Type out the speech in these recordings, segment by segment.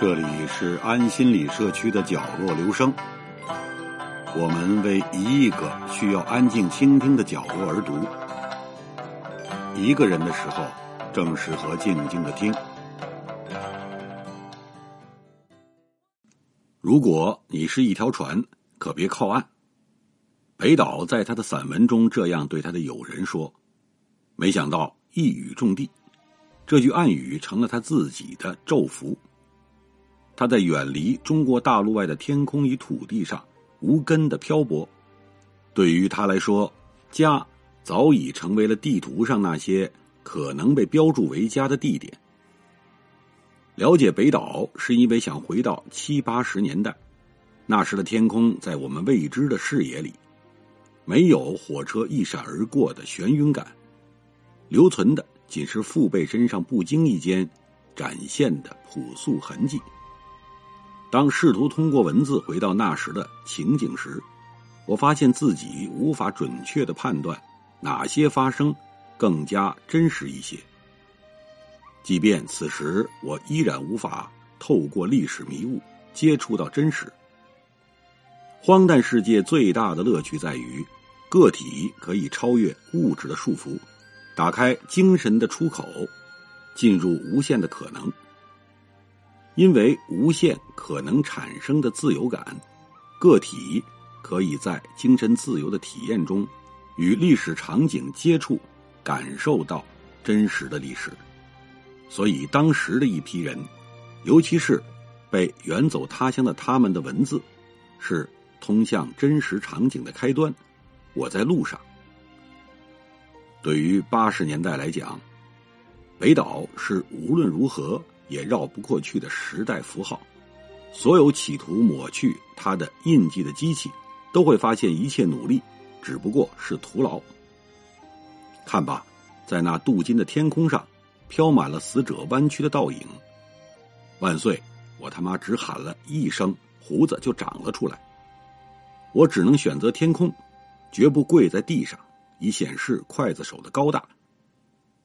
这里是安心理社区的角落留声，我们为一亿个需要安静倾听的角落而读。一个人的时候，正适合静静的听。如果你是一条船，可别靠岸。北岛在他的散文中这样对他的友人说，没想到一语中的，这句暗语成了他自己的咒符。他在远离中国大陆外的天空与土地上无根的漂泊，对于他来说，家早已成为了地图上那些可能被标注为家的地点。了解北岛是因为想回到七八十年代，那时的天空在我们未知的视野里，没有火车一闪而过的眩晕感，留存的仅是父辈身上不经意间展现的朴素痕迹。当试图通过文字回到那时的情景时，我发现自己无法准确的判断哪些发生更加真实一些。即便此时我依然无法透过历史迷雾接触到真实。荒诞世界最大的乐趣在于，个体可以超越物质的束缚，打开精神的出口，进入无限的可能。因为无限可能产生的自由感，个体可以在精神自由的体验中，与历史场景接触，感受到真实的历史。所以，当时的一批人，尤其是被远走他乡的他们的文字，是通向真实场景的开端。我在路上。对于八十年代来讲，北岛是无论如何。也绕不过去的时代符号，所有企图抹去他的印记的机器，都会发现一切努力只不过是徒劳。看吧，在那镀金的天空上，飘满了死者弯曲的倒影。万岁！我他妈只喊了一声，胡子就长了出来。我只能选择天空，绝不跪在地上，以显示刽子手的高大，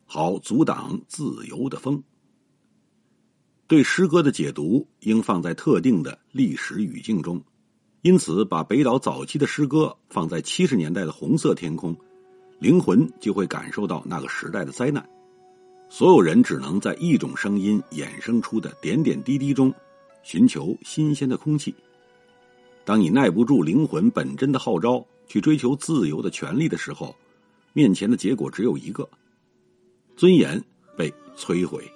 好阻挡自由的风。对诗歌的解读应放在特定的历史语境中，因此把北岛早期的诗歌放在七十年代的红色天空，灵魂就会感受到那个时代的灾难。所有人只能在一种声音衍生出的点点滴滴中，寻求新鲜的空气。当你耐不住灵魂本真的号召，去追求自由的权利的时候，面前的结果只有一个：尊严被摧毁。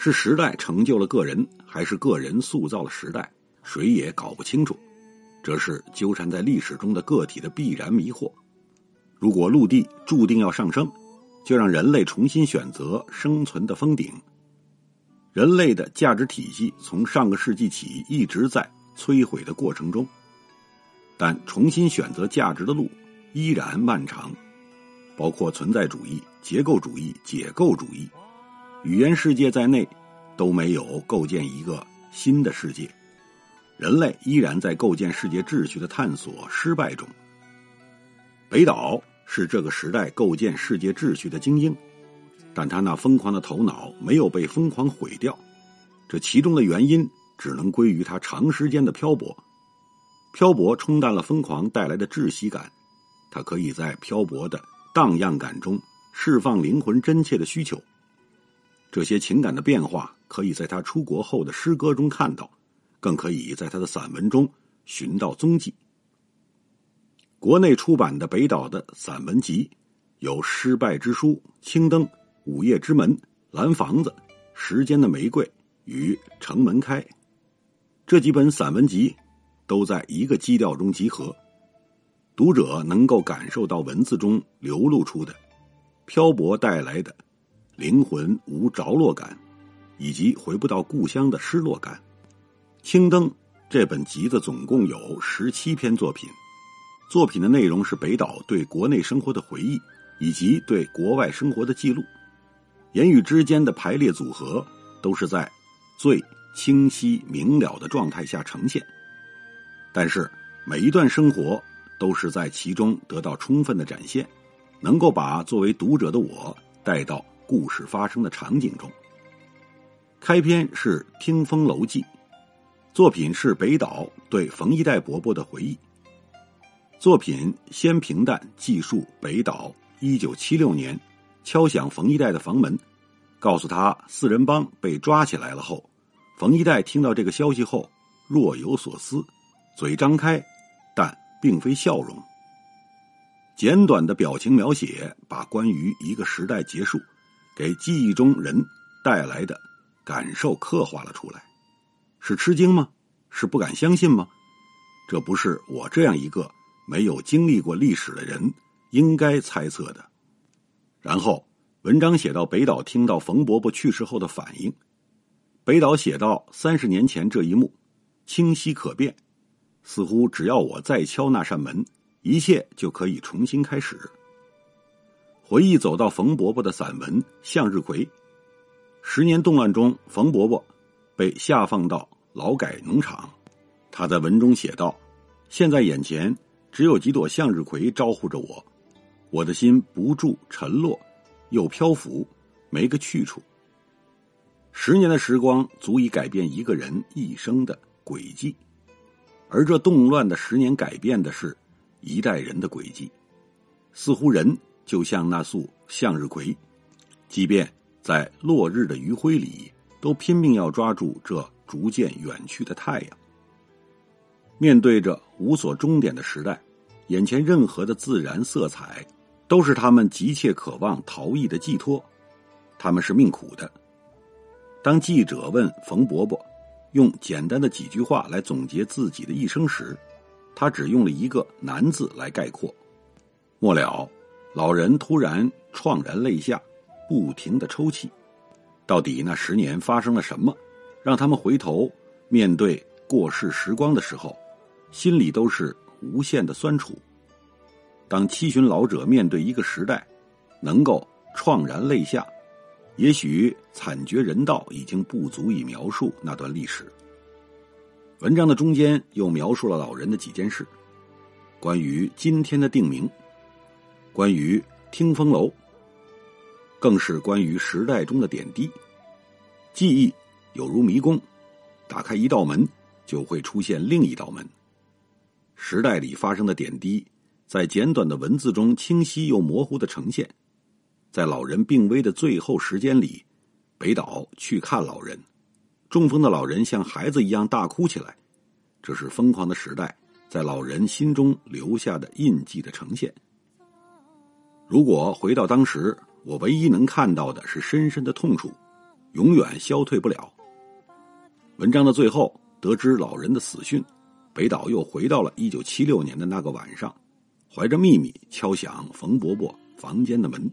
是时代成就了个人，还是个人塑造了时代？谁也搞不清楚。这是纠缠在历史中的个体的必然迷惑。如果陆地注定要上升，就让人类重新选择生存的峰顶。人类的价值体系从上个世纪起一直在摧毁的过程中，但重新选择价值的路依然漫长，包括存在主义、结构主义、解构主义。语言世界在内，都没有构建一个新的世界。人类依然在构建世界秩序的探索失败中。北岛是这个时代构建世界秩序的精英，但他那疯狂的头脑没有被疯狂毁掉。这其中的原因只能归于他长时间的漂泊。漂泊冲淡了疯狂带来的窒息感，他可以在漂泊的荡漾感中释放灵魂真切的需求。这些情感的变化，可以在他出国后的诗歌中看到，更可以在他的散文中寻到踪迹。国内出版的北岛的散文集有《失败之书》《青灯》《午夜之门》《蓝房子》《时间的玫瑰》与《城门开》这几本散文集，都在一个基调中集合，读者能够感受到文字中流露出的漂泊带来的。灵魂无着落感，以及回不到故乡的失落感。《青灯》这本集子总共有十七篇作品，作品的内容是北岛对国内生活的回忆，以及对国外生活的记录。言语之间的排列组合都是在最清晰明了的状态下呈现，但是每一段生活都是在其中得到充分的展现，能够把作为读者的我带到。故事发生的场景中，开篇是《听风楼记》，作品是北岛对冯一代伯伯的回忆。作品先平淡记述北岛一九七六年敲响冯一代的房门，告诉他四人帮被抓起来了后，冯一代听到这个消息后若有所思，嘴张开，但并非笑容。简短的表情描写，把关于一个时代结束给记忆中人带来的感受刻画了出来。是吃惊吗？是不敢相信吗？这不是我这样一个。没有经历过历史的人应该猜测的。然后，文章写到北岛听到冯伯伯去世后的反应。北岛写到三十年前这一幕，清晰可辨，似乎只要我再敲那扇门，一切就可以重新开始。回忆走到冯伯伯的散文《向日葵》，十年动乱中，冯伯伯被下放到劳改农场。他在文中写道：“现在眼前。”只有几朵向日葵招呼着我，我的心不住沉落，又漂浮，没个去处。十年的时光足以改变一个人一生的轨迹，而这动乱的十年改变的是一代人的轨迹。似乎人就像那束向日葵，即便在落日的余晖里，都拼命要抓住这逐渐远去的太阳。面对着无所终点的时代，眼前任何的自然色彩，都是他们急切渴望逃逸的寄托。他们是命苦的。当记者问冯伯伯，用简单的几句话来总结自己的一生时，他只用了一个“难”字来概括。末了，老人突然怆然泪下，不停的抽泣。到底那十年发生了什么，让他们回头面对过世时光的时候？心里都是无限的酸楚。当七旬老者面对一个时代，能够怆然泪下，也许惨绝人道已经不足以描述那段历史。文章的中间又描述了老人的几件事：关于今天的定名，关于听风楼，更是关于时代中的点滴。记忆有如迷宫，打开一道门，就会出现另一道门。时代里发生的点滴，在简短的文字中清晰又模糊的呈现。在老人病危的最后时间里，北岛去看老人，中风的老人像孩子一样大哭起来。这是疯狂的时代在老人心中留下的印记的呈现。如果回到当时，我唯一能看到的是深深的痛楚，永远消退不了。文章的最后，得知老人的死讯。北岛又回到了一九七六年的那个晚上，怀着秘密敲响冯伯伯房间的门。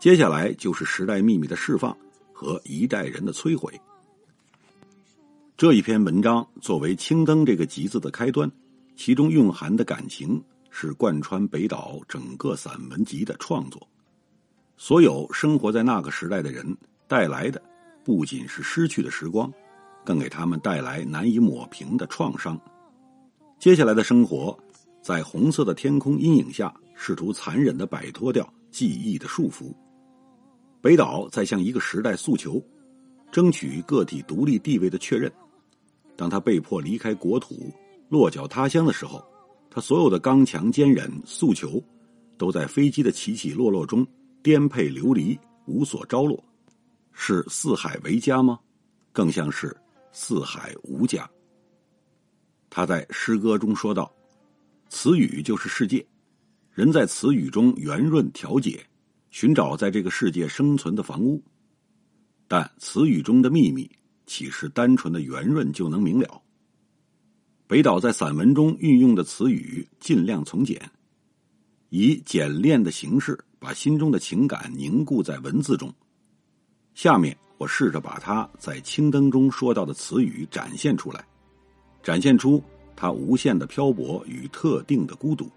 接下来就是时代秘密的释放和一代人的摧毁。这一篇文章作为《青灯》这个集子的开端，其中蕴含的感情是贯穿北岛整个散文集的创作。所有生活在那个时代的人带来的，不仅是失去的时光，更给他们带来难以抹平的创伤。接下来的生活，在红色的天空阴影下，试图残忍的摆脱掉记忆的束缚。北岛在向一个时代诉求，争取个体独立地位的确认。当他被迫离开国土，落脚他乡的时候，他所有的刚强坚韧诉求，都在飞机的起起落落中颠沛流离，无所着落。是四海为家吗？更像是四海无家。他在诗歌中说道：“词语就是世界，人在词语中圆润调节，寻找在这个世界生存的房屋。但词语中的秘密，岂是单纯的圆润就能明了？”北岛在散文中运用的词语尽量从简，以简练的形式把心中的情感凝固在文字中。下面我试着把他在《青灯》中说到的词语展现出来。展现出他无限的漂泊与特定的孤独。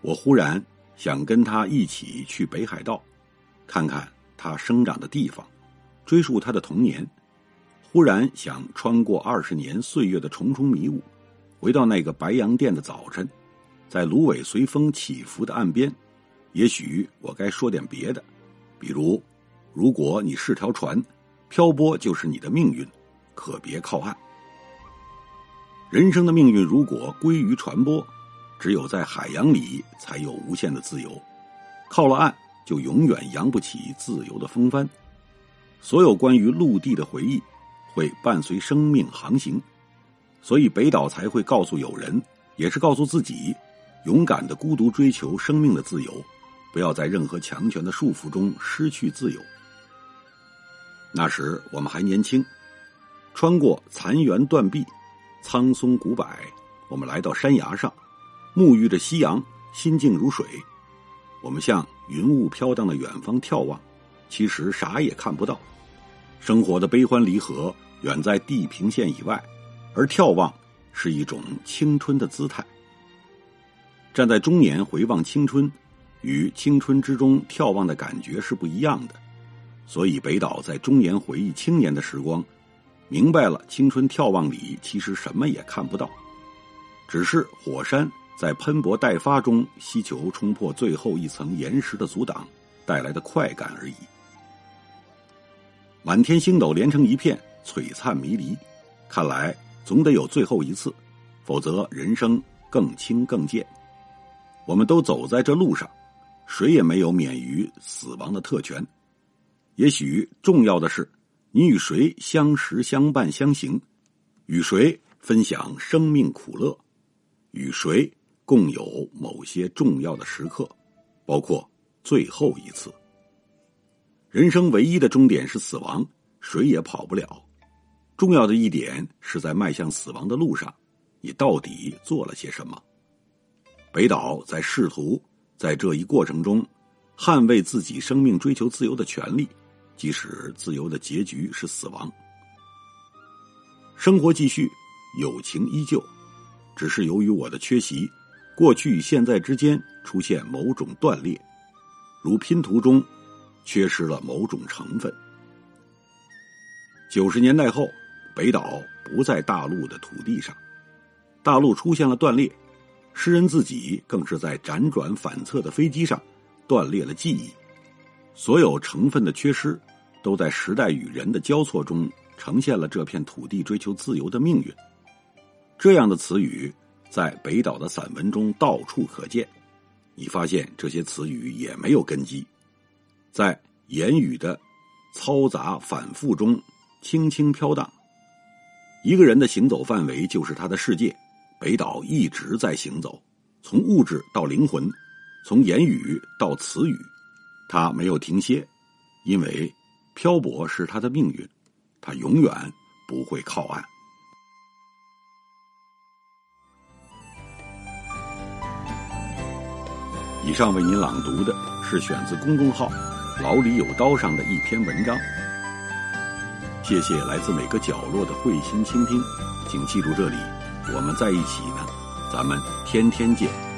我忽然想跟他一起去北海道，看看他生长的地方，追溯他的童年。忽然想穿过二十年岁月的重重迷雾，回到那个白洋淀的早晨，在芦苇随风起伏的岸边。也许我该说点别的，比如，如果你是条船，漂泊就是你的命运，可别靠岸。人生的命运如果归于传播，只有在海洋里才有无限的自由，靠了岸就永远扬不起自由的风帆。所有关于陆地的回忆，会伴随生命航行，所以北岛才会告诉友人，也是告诉自己，勇敢的孤独追求生命的自由。不要在任何强权的束缚中失去自由。那时我们还年轻，穿过残垣断壁、苍松古柏，我们来到山崖上，沐浴着夕阳，心静如水。我们向云雾飘荡的远方眺望，其实啥也看不到。生活的悲欢离合远在地平线以外，而眺望是一种青春的姿态。站在中年回望青春。与青春之中眺望的感觉是不一样的，所以北岛在中年回忆青年的时光，明白了青春眺望里其实什么也看不到，只是火山在喷薄待发中希求冲破最后一层岩石的阻挡带来的快感而已。满天星斗连成一片，璀璨迷离，看来总得有最后一次，否则人生更轻更贱。我们都走在这路上。谁也没有免于死亡的特权。也许重要的是，你与谁相识、相伴、相行，与谁分享生命苦乐，与谁共有某些重要的时刻，包括最后一次。人生唯一的终点是死亡，谁也跑不了。重要的一点是在迈向死亡的路上，你到底做了些什么？北岛在试图。在这一过程中，捍卫自己生命、追求自由的权利，即使自由的结局是死亡。生活继续，友情依旧，只是由于我的缺席，过去与现在之间出现某种断裂，如拼图中缺失了某种成分。九十年代后，北岛不在大陆的土地上，大陆出现了断裂。诗人自己更是在辗转反侧的飞机上断裂了记忆，所有成分的缺失，都在时代与人的交错中呈现了这片土地追求自由的命运。这样的词语在北岛的散文中到处可见。你发现这些词语也没有根基，在言语的嘈杂反复中轻轻飘荡。一个人的行走范围就是他的世界。北岛一直在行走，从物质到灵魂，从言语到词语，他没有停歇，因为漂泊是他的命运，他永远不会靠岸。以上为您朗读的是选自公众号“老李有刀”上的一篇文章。谢谢来自每个角落的慧心倾听，请记住这里。我们在一起呢，咱们天天见。